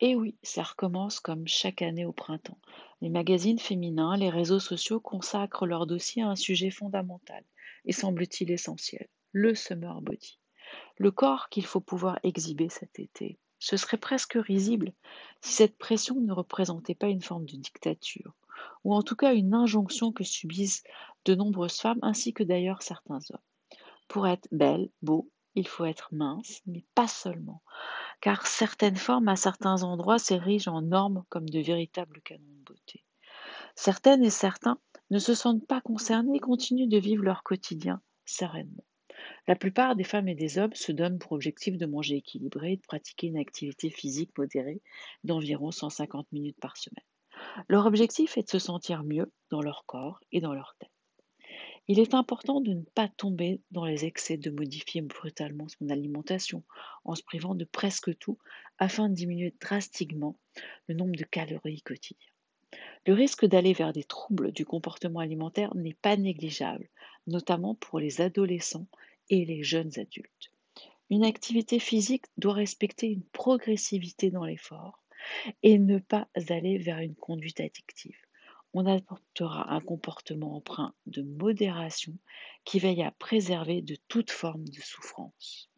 Et oui, ça recommence comme chaque année au printemps. Les magazines féminins, les réseaux sociaux consacrent leur dossier à un sujet fondamental et semble-t-il essentiel, le summer body. Le corps qu'il faut pouvoir exhiber cet été. Ce serait presque risible si cette pression ne représentait pas une forme de dictature, ou en tout cas une injonction que subissent de nombreuses femmes ainsi que d'ailleurs certains hommes. Pour être belle, beau, il faut être mince, mais pas seulement car certaines formes à certains endroits s'érigent en normes comme de véritables canons de beauté. Certaines et certains ne se sentent pas concernés et continuent de vivre leur quotidien sereinement. La plupart des femmes et des hommes se donnent pour objectif de manger équilibré et de pratiquer une activité physique modérée d'environ 150 minutes par semaine. Leur objectif est de se sentir mieux dans leur corps et dans leur tête. Il est important de ne pas tomber dans les excès de modifier brutalement son alimentation en se privant de presque tout afin de diminuer drastiquement le nombre de calories quotidiennes. Le risque d'aller vers des troubles du comportement alimentaire n'est pas négligeable, notamment pour les adolescents et les jeunes adultes. Une activité physique doit respecter une progressivité dans l'effort et ne pas aller vers une conduite addictive. On adoptera un comportement empreint de modération qui veille à préserver de toute forme de souffrance.